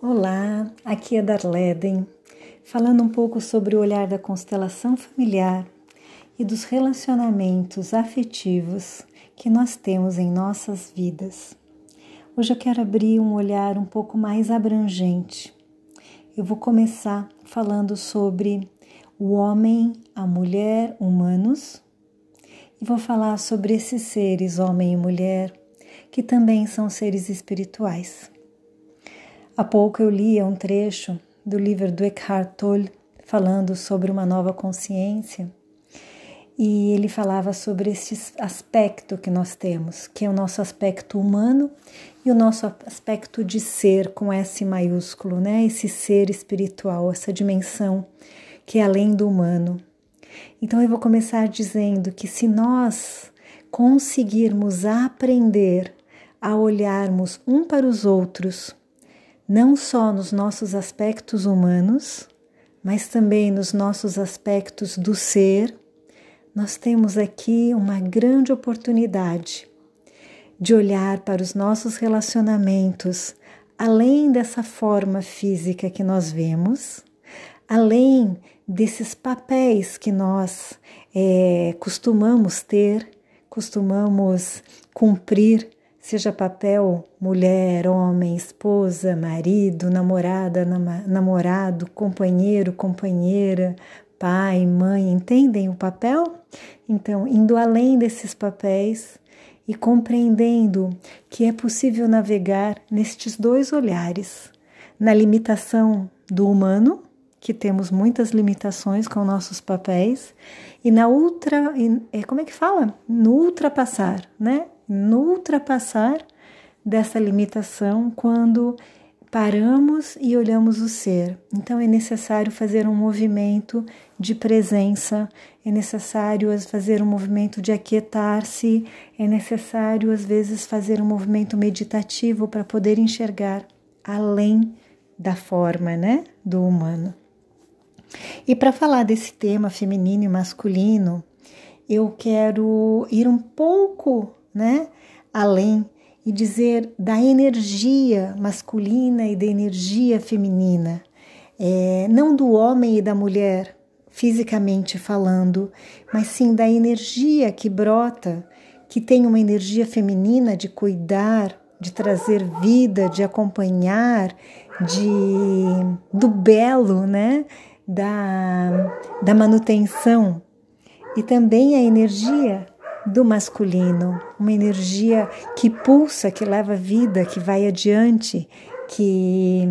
Olá, aqui é Darleden, falando um pouco sobre o olhar da constelação familiar e dos relacionamentos afetivos que nós temos em nossas vidas. Hoje eu quero abrir um olhar um pouco mais abrangente. Eu vou começar falando sobre o homem, a mulher, humanos, e vou falar sobre esses seres, homem e mulher, que também são seres espirituais. Há pouco eu lia um trecho do livro do Eckhart Tolle falando sobre uma nova consciência e ele falava sobre esse aspecto que nós temos, que é o nosso aspecto humano e o nosso aspecto de ser com S maiúsculo, né? Esse ser espiritual, essa dimensão que é além do humano. Então eu vou começar dizendo que se nós conseguirmos aprender a olharmos um para os outros não só nos nossos aspectos humanos, mas também nos nossos aspectos do ser, nós temos aqui uma grande oportunidade de olhar para os nossos relacionamentos além dessa forma física que nós vemos, além desses papéis que nós é, costumamos ter, costumamos cumprir seja papel mulher, homem, esposa, marido, namorada, namorado, companheiro, companheira, pai, mãe, entendem o papel? Então, indo além desses papéis e compreendendo que é possível navegar nestes dois olhares, na limitação do humano, que temos muitas limitações com nossos papéis, e na ultra, é, como é que fala? No ultrapassar, né? No ultrapassar dessa limitação quando paramos e olhamos o ser. Então é necessário fazer um movimento de presença, é necessário fazer um movimento de aquietar-se, é necessário às vezes fazer um movimento meditativo para poder enxergar além da forma, né, do humano. E para falar desse tema feminino e masculino, eu quero ir um pouco né? Além e dizer da energia masculina e da energia feminina, é, não do homem e da mulher fisicamente falando, mas sim da energia que brota, que tem uma energia feminina de cuidar, de trazer vida, de acompanhar, de do belo, né? Da, da manutenção e também a energia do masculino, uma energia que pulsa, que leva vida, que vai adiante, que,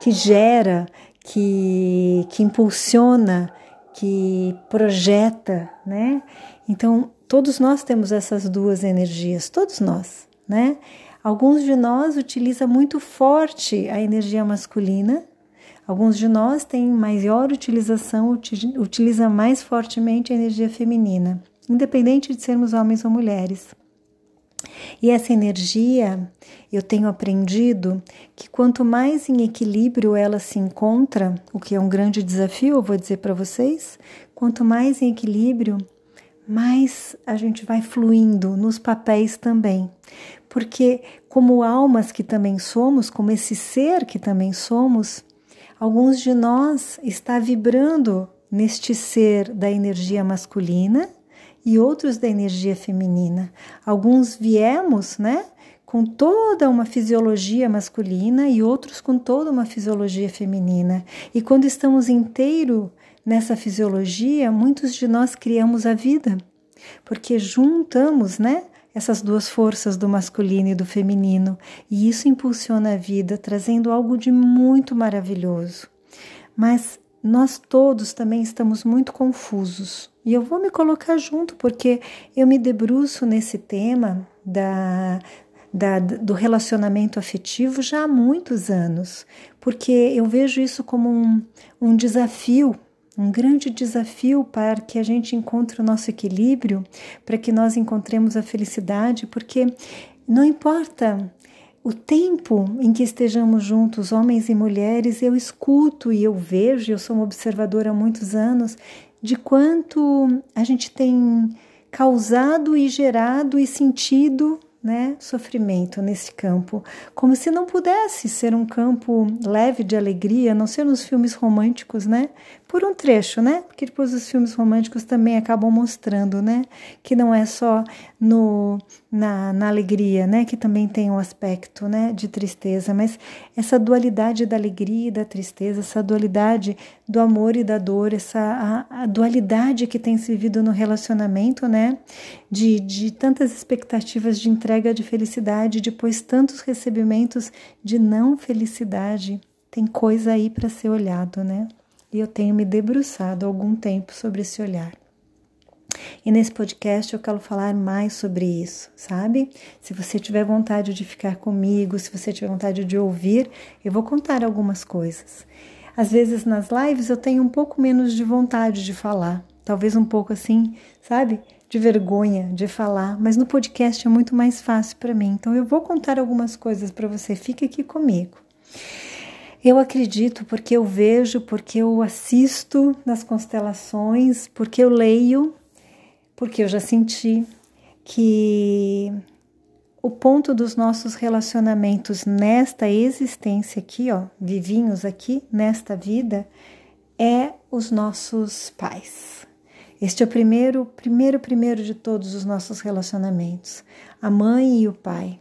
que gera, que, que impulsiona, que projeta, né? Então, todos nós temos essas duas energias, todos nós, né? Alguns de nós utilizam muito forte a energia masculina, alguns de nós têm maior utilização, utiliza mais fortemente a energia feminina independente de sermos homens ou mulheres. E essa energia, eu tenho aprendido que quanto mais em equilíbrio ela se encontra, o que é um grande desafio, eu vou dizer para vocês, quanto mais em equilíbrio, mais a gente vai fluindo nos papéis também. Porque, como almas que também somos, como esse ser que também somos, alguns de nós está vibrando neste ser da energia masculina e outros da energia feminina. Alguns viemos, né, com toda uma fisiologia masculina e outros com toda uma fisiologia feminina. E quando estamos inteiro nessa fisiologia, muitos de nós criamos a vida, porque juntamos, né, essas duas forças do masculino e do feminino, e isso impulsiona a vida, trazendo algo de muito maravilhoso. Mas nós todos também estamos muito confusos. E eu vou me colocar junto, porque eu me debruço nesse tema da, da, do relacionamento afetivo já há muitos anos, porque eu vejo isso como um, um desafio, um grande desafio para que a gente encontre o nosso equilíbrio, para que nós encontremos a felicidade, porque não importa o tempo em que estejamos juntos, homens e mulheres, eu escuto e eu vejo, eu sou uma observadora há muitos anos, de quanto a gente tem causado e gerado e sentido né, sofrimento nesse campo, como se não pudesse ser um campo leve de alegria, não ser nos filmes românticos, né? Por um trecho, né? Porque depois os filmes românticos também acabam mostrando, né, que não é só no na, na alegria, né, que também tem um aspecto, né, de tristeza, mas essa dualidade da alegria e da tristeza, essa dualidade do amor e da dor, essa a, a dualidade que tem se vivido no relacionamento, né, de, de tantas expectativas de entrega de felicidade, depois tantos recebimentos de não felicidade, tem coisa aí para ser olhado, né? E eu tenho me debruçado algum tempo sobre esse olhar. E nesse podcast eu quero falar mais sobre isso, sabe? Se você tiver vontade de ficar comigo, se você tiver vontade de ouvir, eu vou contar algumas coisas. Às vezes nas lives eu tenho um pouco menos de vontade de falar, talvez um pouco assim, sabe? De vergonha de falar, mas no podcast é muito mais fácil para mim. Então eu vou contar algumas coisas para você, fique aqui comigo. Eu acredito porque eu vejo, porque eu assisto nas constelações, porque eu leio porque eu já senti que o ponto dos nossos relacionamentos nesta existência aqui, ó, vivinhos aqui nesta vida, é os nossos pais. Este é o primeiro, primeiro, primeiro de todos os nossos relacionamentos, a mãe e o pai,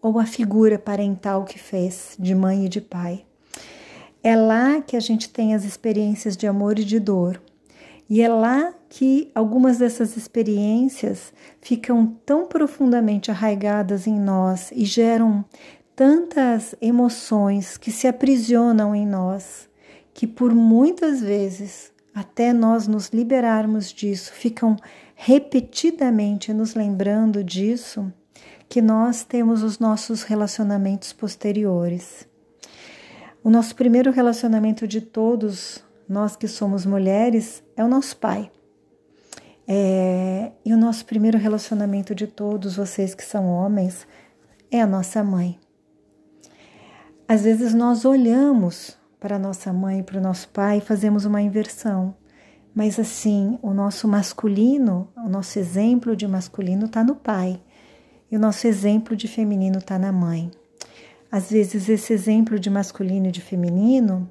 ou a figura parental que fez de mãe e de pai. É lá que a gente tem as experiências de amor e de dor. E é lá que algumas dessas experiências ficam tão profundamente arraigadas em nós e geram tantas emoções que se aprisionam em nós, que por muitas vezes, até nós nos liberarmos disso, ficam repetidamente nos lembrando disso, que nós temos os nossos relacionamentos posteriores. O nosso primeiro relacionamento de todos, nós que somos mulheres, é o nosso pai. É, e o nosso primeiro relacionamento de todos vocês que são homens é a nossa mãe. Às vezes nós olhamos para nossa mãe e para o nosso pai fazemos uma inversão. Mas assim, o nosso masculino, o nosso exemplo de masculino está no pai e o nosso exemplo de feminino está na mãe. Às vezes, esse exemplo de masculino e de feminino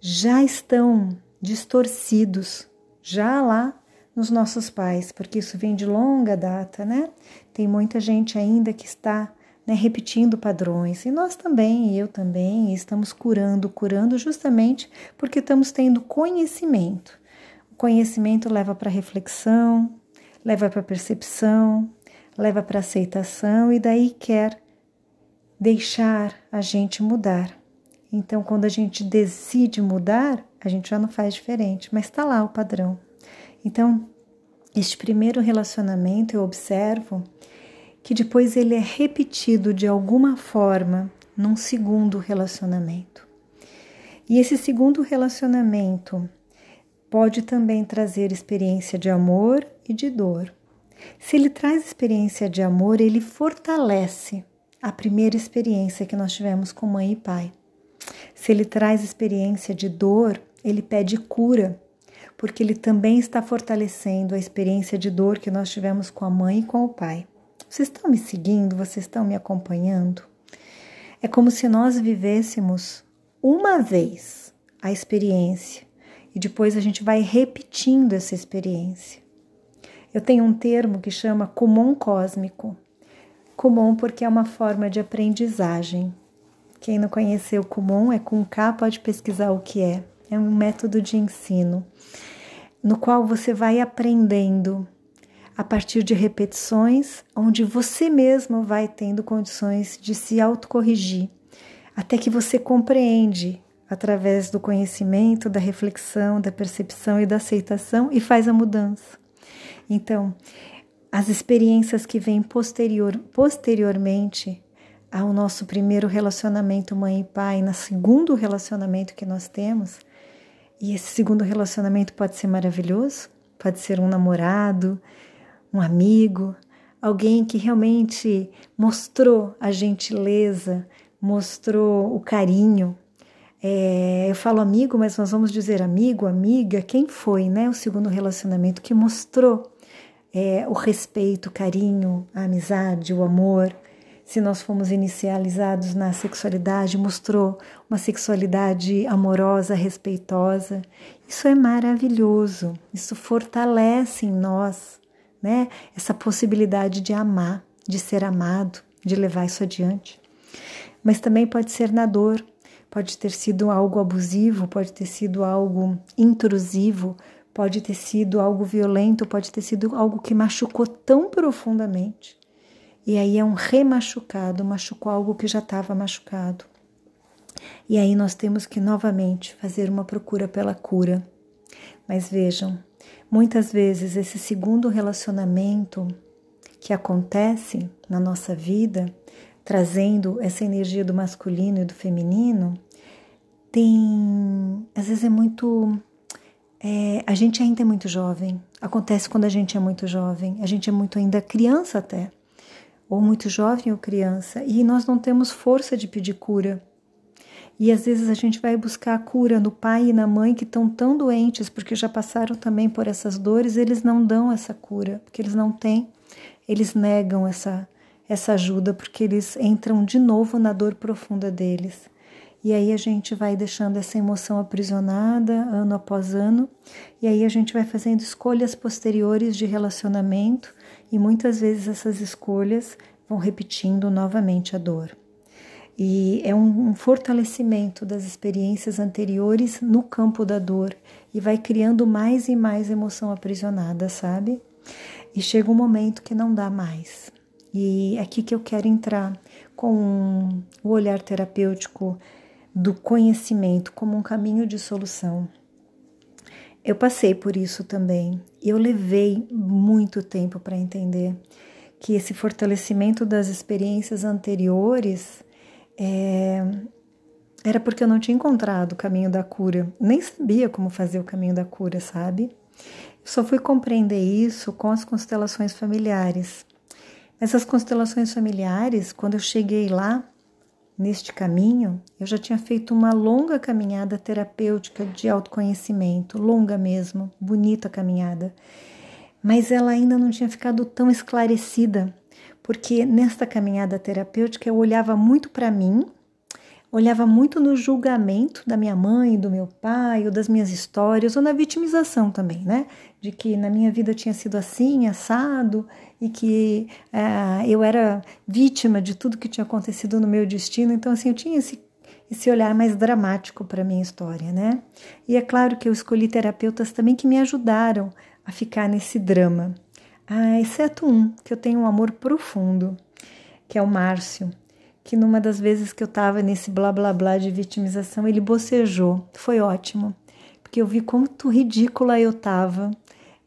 já estão distorcidos, já lá nos nossos pais, porque isso vem de longa data, né? Tem muita gente ainda que está né, repetindo padrões, e nós também, eu também, estamos curando, curando justamente porque estamos tendo conhecimento. O conhecimento leva para reflexão, leva para percepção, leva para aceitação e daí quer deixar a gente mudar. Então, quando a gente decide mudar, a gente já não faz diferente, mas está lá o padrão. Então, este primeiro relacionamento eu observo que depois ele é repetido de alguma forma num segundo relacionamento. E esse segundo relacionamento pode também trazer experiência de amor e de dor. Se ele traz experiência de amor, ele fortalece a primeira experiência que nós tivemos com mãe e pai. Se ele traz experiência de dor, ele pede cura porque ele também está fortalecendo a experiência de dor que nós tivemos com a mãe e com o pai. Vocês estão me seguindo? Vocês estão me acompanhando? É como se nós vivêssemos uma vez a experiência e depois a gente vai repetindo essa experiência. Eu tenho um termo que chama comum cósmico. Comum porque é uma forma de aprendizagem. Quem não conheceu comum é com K, pode pesquisar o que é é um método de ensino no qual você vai aprendendo a partir de repetições, onde você mesmo vai tendo condições de se autocorrigir, até que você compreende através do conhecimento, da reflexão, da percepção e da aceitação e faz a mudança. Então, as experiências que vêm posterior, posteriormente ao nosso primeiro relacionamento mãe e pai, no segundo relacionamento que nós temos, e esse segundo relacionamento pode ser maravilhoso, pode ser um namorado, um amigo, alguém que realmente mostrou a gentileza, mostrou o carinho. É, eu falo amigo, mas nós vamos dizer amigo, amiga, quem foi, né? O segundo relacionamento que mostrou é, o respeito, o carinho, a amizade, o amor, se nós fomos inicializados na sexualidade, mostrou uma sexualidade amorosa, respeitosa. Isso é maravilhoso, isso fortalece em nós né, essa possibilidade de amar, de ser amado, de levar isso adiante. Mas também pode ser na dor, pode ter sido algo abusivo, pode ter sido algo intrusivo, pode ter sido algo violento, pode ter sido algo que machucou tão profundamente e aí é um remachucado, machucou algo que já estava machucado. E aí nós temos que novamente fazer uma procura pela cura. Mas vejam, muitas vezes esse segundo relacionamento que acontece na nossa vida, trazendo essa energia do masculino e do feminino, tem. Às vezes é muito. É, a gente ainda é muito jovem. Acontece quando a gente é muito jovem. A gente é muito ainda criança até ou muito jovem ou criança, e nós não temos força de pedir cura. E às vezes a gente vai buscar a cura no pai e na mãe que estão tão doentes porque já passaram também por essas dores, eles não dão essa cura, porque eles não têm, eles negam essa essa ajuda porque eles entram de novo na dor profunda deles. E aí a gente vai deixando essa emoção aprisionada ano após ano, e aí a gente vai fazendo escolhas posteriores de relacionamento e muitas vezes essas escolhas vão repetindo novamente a dor. E é um, um fortalecimento das experiências anteriores no campo da dor e vai criando mais e mais emoção aprisionada, sabe? E chega um momento que não dá mais. E é aqui que eu quero entrar com o olhar terapêutico do conhecimento como um caminho de solução. Eu passei por isso também. Eu levei muito tempo para entender que esse fortalecimento das experiências anteriores é, era porque eu não tinha encontrado o caminho da cura. Nem sabia como fazer o caminho da cura, sabe? Só fui compreender isso com as constelações familiares. Essas constelações familiares, quando eu cheguei lá, Neste caminho, eu já tinha feito uma longa caminhada terapêutica de autoconhecimento, longa mesmo, bonita caminhada, mas ela ainda não tinha ficado tão esclarecida, porque nesta caminhada terapêutica eu olhava muito para mim, olhava muito no julgamento da minha mãe, do meu pai, ou das minhas histórias, ou na vitimização também, né? De que na minha vida tinha sido assim, assado, e que uh, eu era vítima de tudo que tinha acontecido no meu destino. Então, assim, eu tinha esse, esse olhar mais dramático para a minha história, né? E é claro que eu escolhi terapeutas também que me ajudaram a ficar nesse drama. Ah, exceto um, que eu tenho um amor profundo, que é o Márcio que numa das vezes que eu estava nesse blá blá blá de vitimização, ele bocejou. Foi ótimo, porque eu vi quanto ridícula eu estava,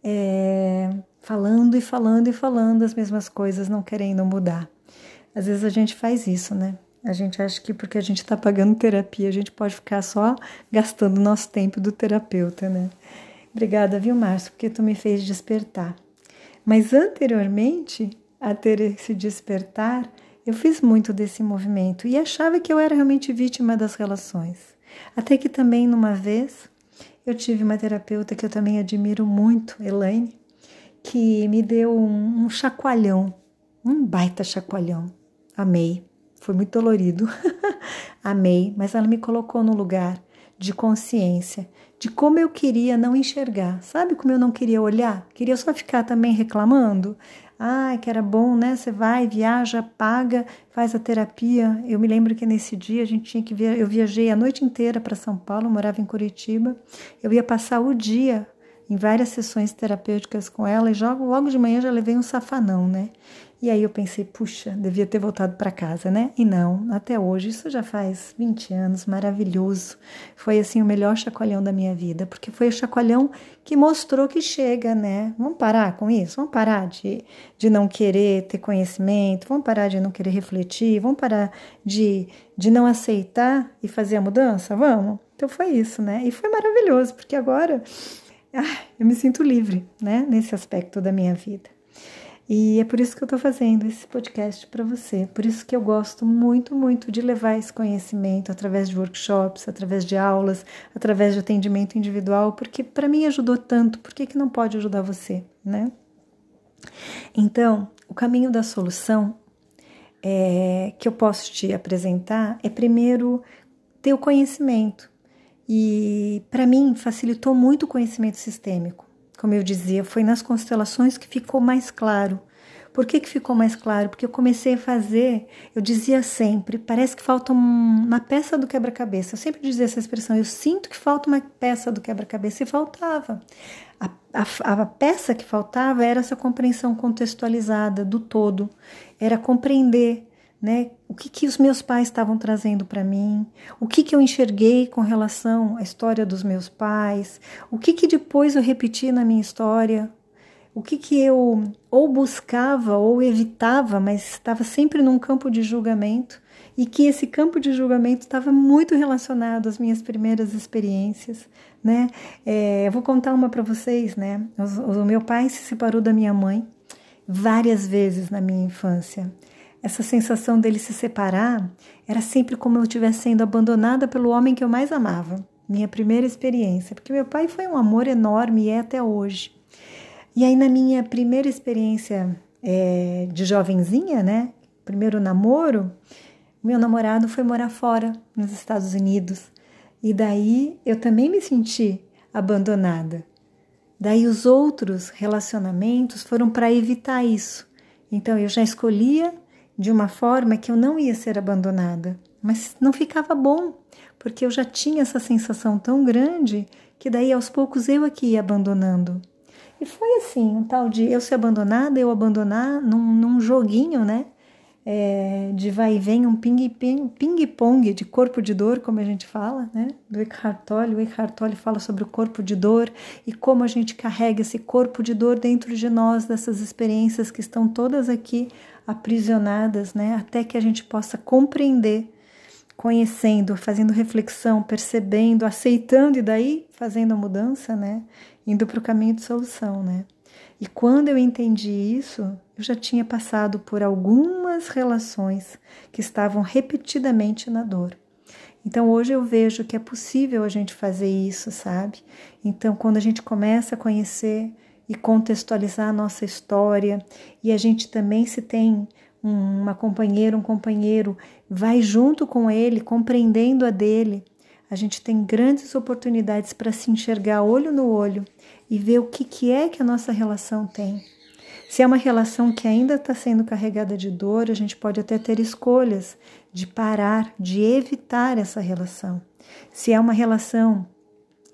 é, falando e falando e falando as mesmas coisas, não querendo mudar. Às vezes a gente faz isso, né? A gente acha que porque a gente está pagando terapia, a gente pode ficar só gastando nosso tempo do terapeuta, né? Obrigada, viu, Márcio, porque tu me fez despertar. Mas anteriormente a ter esse despertar, eu fiz muito desse movimento e achava que eu era realmente vítima das relações. Até que também, numa vez, eu tive uma terapeuta que eu também admiro muito, Elaine, que me deu um, um chacoalhão, um baita chacoalhão. Amei, foi muito dolorido. Amei, mas ela me colocou no lugar de consciência, de como eu queria não enxergar. Sabe como eu não queria olhar? Queria só ficar também reclamando. Ah, que era bom, né? Você vai, viaja, paga, faz a terapia. Eu me lembro que nesse dia a gente tinha que via... eu viajei a noite inteira para São Paulo, morava em Curitiba. Eu ia passar o dia em várias sessões terapêuticas com ela e logo, logo de manhã já levei um safanão, né? E aí eu pensei, puxa, devia ter voltado para casa, né? E não, até hoje, isso já faz 20 anos, maravilhoso. Foi assim o melhor chacoalhão da minha vida, porque foi o chacoalhão que mostrou que chega, né? Vamos parar com isso? Vamos parar de, de não querer ter conhecimento, vamos parar de não querer refletir, vamos parar de, de não aceitar e fazer a mudança? Vamos? Então foi isso, né? E foi maravilhoso, porque agora ah, eu me sinto livre, né? Nesse aspecto da minha vida. E é por isso que eu estou fazendo esse podcast para você. Por isso que eu gosto muito, muito de levar esse conhecimento através de workshops, através de aulas, através de atendimento individual, porque para mim ajudou tanto. Por que, que não pode ajudar você, né? Então, o caminho da solução é, que eu posso te apresentar é primeiro ter o conhecimento. E para mim facilitou muito o conhecimento sistêmico. Como eu dizia, foi nas constelações que ficou mais claro. Por que, que ficou mais claro? Porque eu comecei a fazer, eu dizia sempre, parece que falta uma peça do quebra-cabeça. Eu sempre dizia essa expressão, eu sinto que falta uma peça do quebra-cabeça e faltava. A, a, a, peça que faltava era essa compreensão contextualizada do todo, era compreender né, o que, que os meus pais estavam trazendo para mim, o que, que eu enxerguei com relação à história dos meus pais, o que, que depois eu repeti na minha história, o que, que eu ou buscava ou evitava, mas estava sempre num campo de julgamento e que esse campo de julgamento estava muito relacionado às minhas primeiras experiências, né? É, eu vou contar uma para vocês, né? O, o meu pai se separou da minha mãe várias vezes na minha infância. Essa sensação dele se separar era sempre como eu estivesse sendo abandonada pelo homem que eu mais amava. Minha primeira experiência, porque meu pai foi um amor enorme e é até hoje. E aí, na minha primeira experiência é, de jovenzinha, né? Primeiro namoro, meu namorado foi morar fora, nos Estados Unidos. E daí eu também me senti abandonada. Daí os outros relacionamentos foram para evitar isso. Então eu já escolhia de uma forma que eu não ia ser abandonada, mas não ficava bom, porque eu já tinha essa sensação tão grande que daí aos poucos eu aqui ia abandonando. E foi assim, um tal de eu ser abandonada, eu abandonar num, num joguinho, né? é, de vai e vem, um ping-pong ping de corpo de dor, como a gente fala, né? Do Eckhart Tolle. O Eckhart Tolle fala sobre o corpo de dor e como a gente carrega esse corpo de dor dentro de nós, dessas experiências que estão todas aqui aprisionadas, né? Até que a gente possa compreender, conhecendo, fazendo reflexão, percebendo, aceitando e daí fazendo a mudança, né? Indo para o caminho de solução, né? E quando eu entendi isso, eu já tinha passado por algumas relações que estavam repetidamente na dor. Então hoje eu vejo que é possível a gente fazer isso, sabe? Então quando a gente começa a conhecer e contextualizar a nossa história e a gente também se tem uma companheira, um companheiro, vai junto com ele, compreendendo a dele, a gente tem grandes oportunidades para se enxergar olho no olho e ver o que, que é que a nossa relação tem. Se é uma relação que ainda está sendo carregada de dor, a gente pode até ter escolhas de parar, de evitar essa relação. Se é uma relação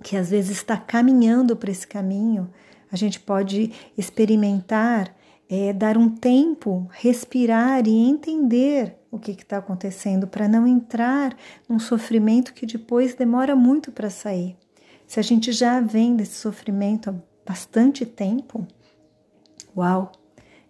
que às vezes está caminhando para esse caminho, a gente pode experimentar, é, dar um tempo, respirar e entender o que está acontecendo para não entrar num sofrimento que depois demora muito para sair. Se a gente já vem desse sofrimento há bastante tempo, uau!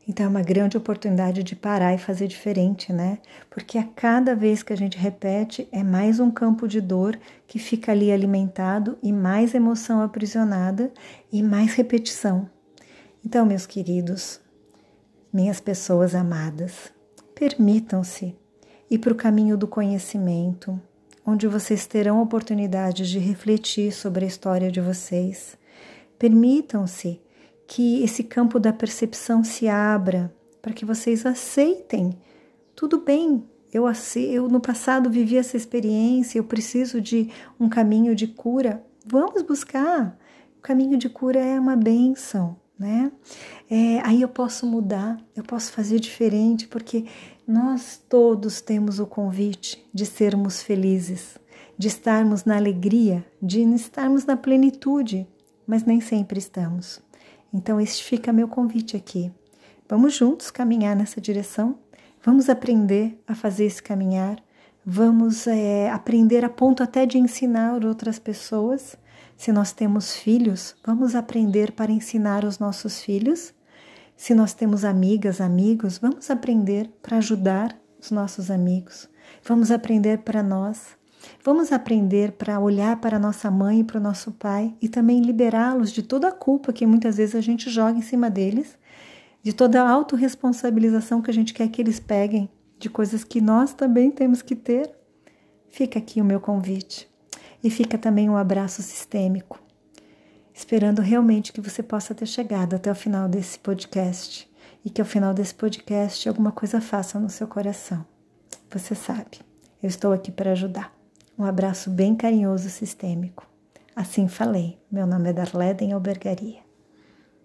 Então é uma grande oportunidade de parar e fazer diferente, né? Porque a cada vez que a gente repete, é mais um campo de dor que fica ali alimentado e mais emoção aprisionada e mais repetição. Então, meus queridos, minhas pessoas amadas, permitam-se ir para o caminho do conhecimento, onde vocês terão oportunidade de refletir sobre a história de vocês. Permitam-se que esse campo da percepção se abra para que vocês aceitem. Tudo bem, eu, eu no passado vivi essa experiência, eu preciso de um caminho de cura. Vamos buscar. O caminho de cura é uma benção, né? É, aí eu posso mudar, eu posso fazer diferente, porque nós todos temos o convite de sermos felizes, de estarmos na alegria, de estarmos na plenitude, mas nem sempre estamos. Então, este fica meu convite aqui. Vamos juntos caminhar nessa direção, vamos aprender a fazer esse caminhar, vamos é, aprender a ponto até de ensinar outras pessoas. Se nós temos filhos, vamos aprender para ensinar os nossos filhos se nós temos amigas, amigos, vamos aprender para ajudar os nossos amigos. Vamos aprender para nós. Vamos aprender para olhar para nossa mãe e para o nosso pai e também liberá-los de toda a culpa que muitas vezes a gente joga em cima deles, de toda a autorresponsabilização que a gente quer que eles peguem, de coisas que nós também temos que ter. Fica aqui o meu convite. E fica também um abraço sistêmico esperando realmente que você possa ter chegado até o final desse podcast e que ao final desse podcast alguma coisa faça no seu coração. Você sabe, eu estou aqui para ajudar. Um abraço bem carinhoso sistêmico. Assim falei, meu nome é Darleden Albergaria.